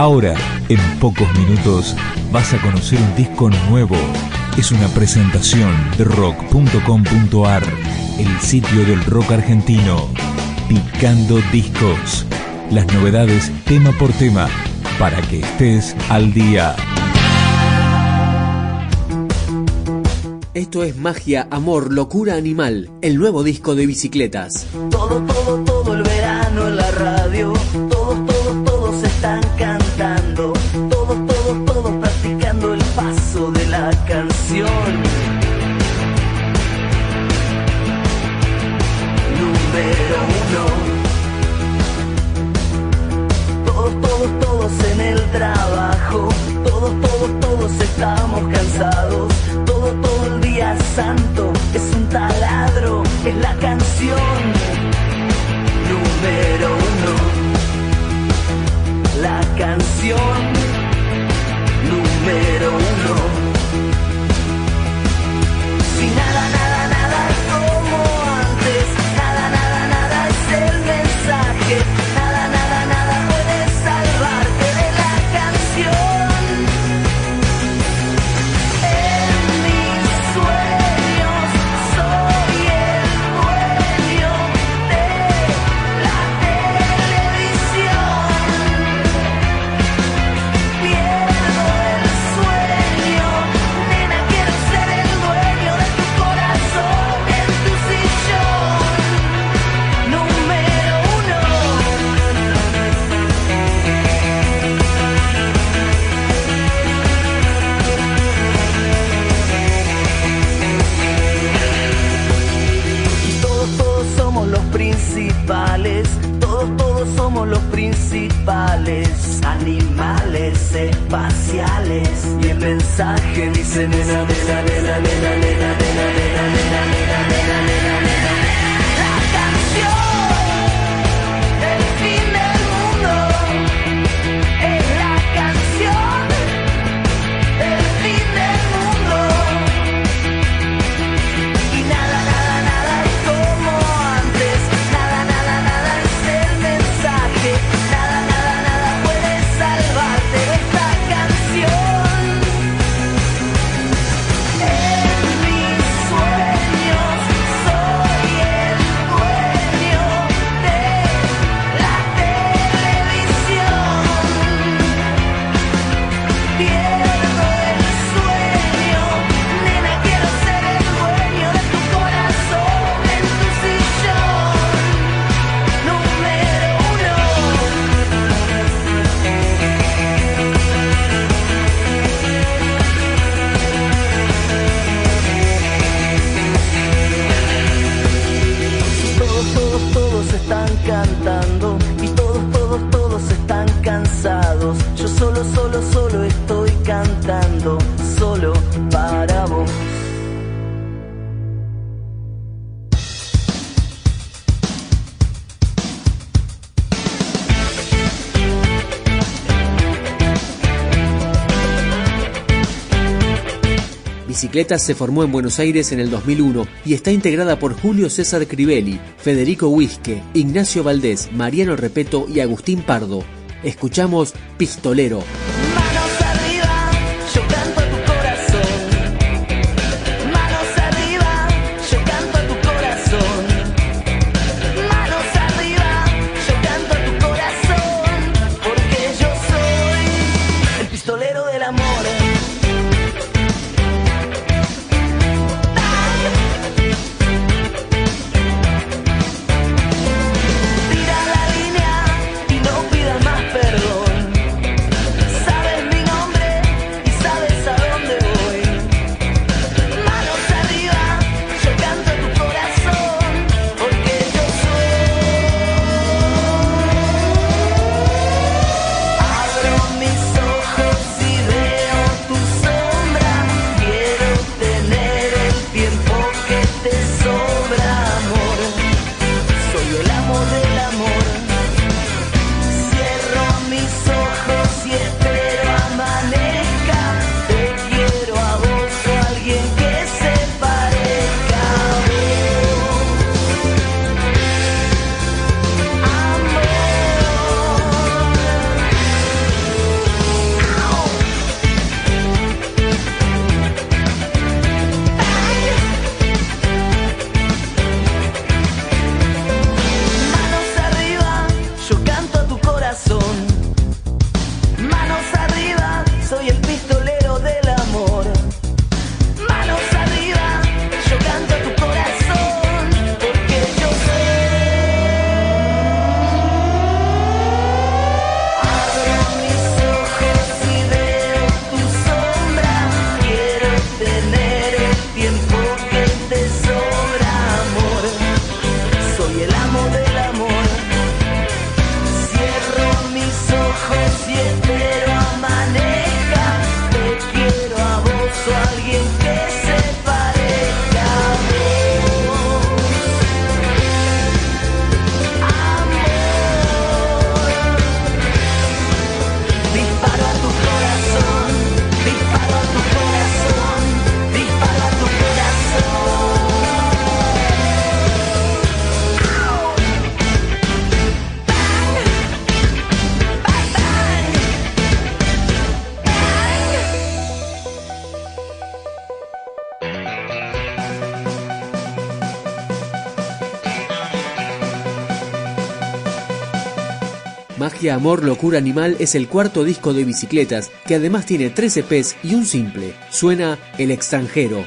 Ahora, en pocos minutos, vas a conocer un disco nuevo. Es una presentación de rock.com.ar, el sitio del rock argentino. Picando discos. Las novedades tema por tema, para que estés al día. Esto es Magia, Amor, Locura Animal, el nuevo disco de bicicletas. Todo, todo, todo el verano en la radio. estamos cansados todo, todo el día santo. mensaje dice nena, nena, nena, nena. Bicicletas se formó en Buenos Aires en el 2001 y está integrada por Julio César Crivelli, Federico Huisque, Ignacio Valdés, Mariano Repeto y Agustín Pardo. Escuchamos Pistolero. Magia, Amor, Locura Animal es el cuarto disco de bicicletas, que además tiene 13 EPs y un simple. Suena El extranjero.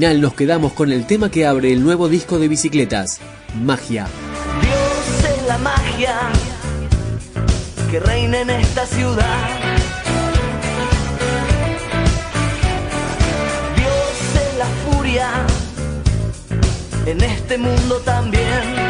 final nos quedamos con el tema que abre el nuevo disco de bicicletas, Magia. Dios es la magia que reina en esta ciudad. Dios es la furia en este mundo también.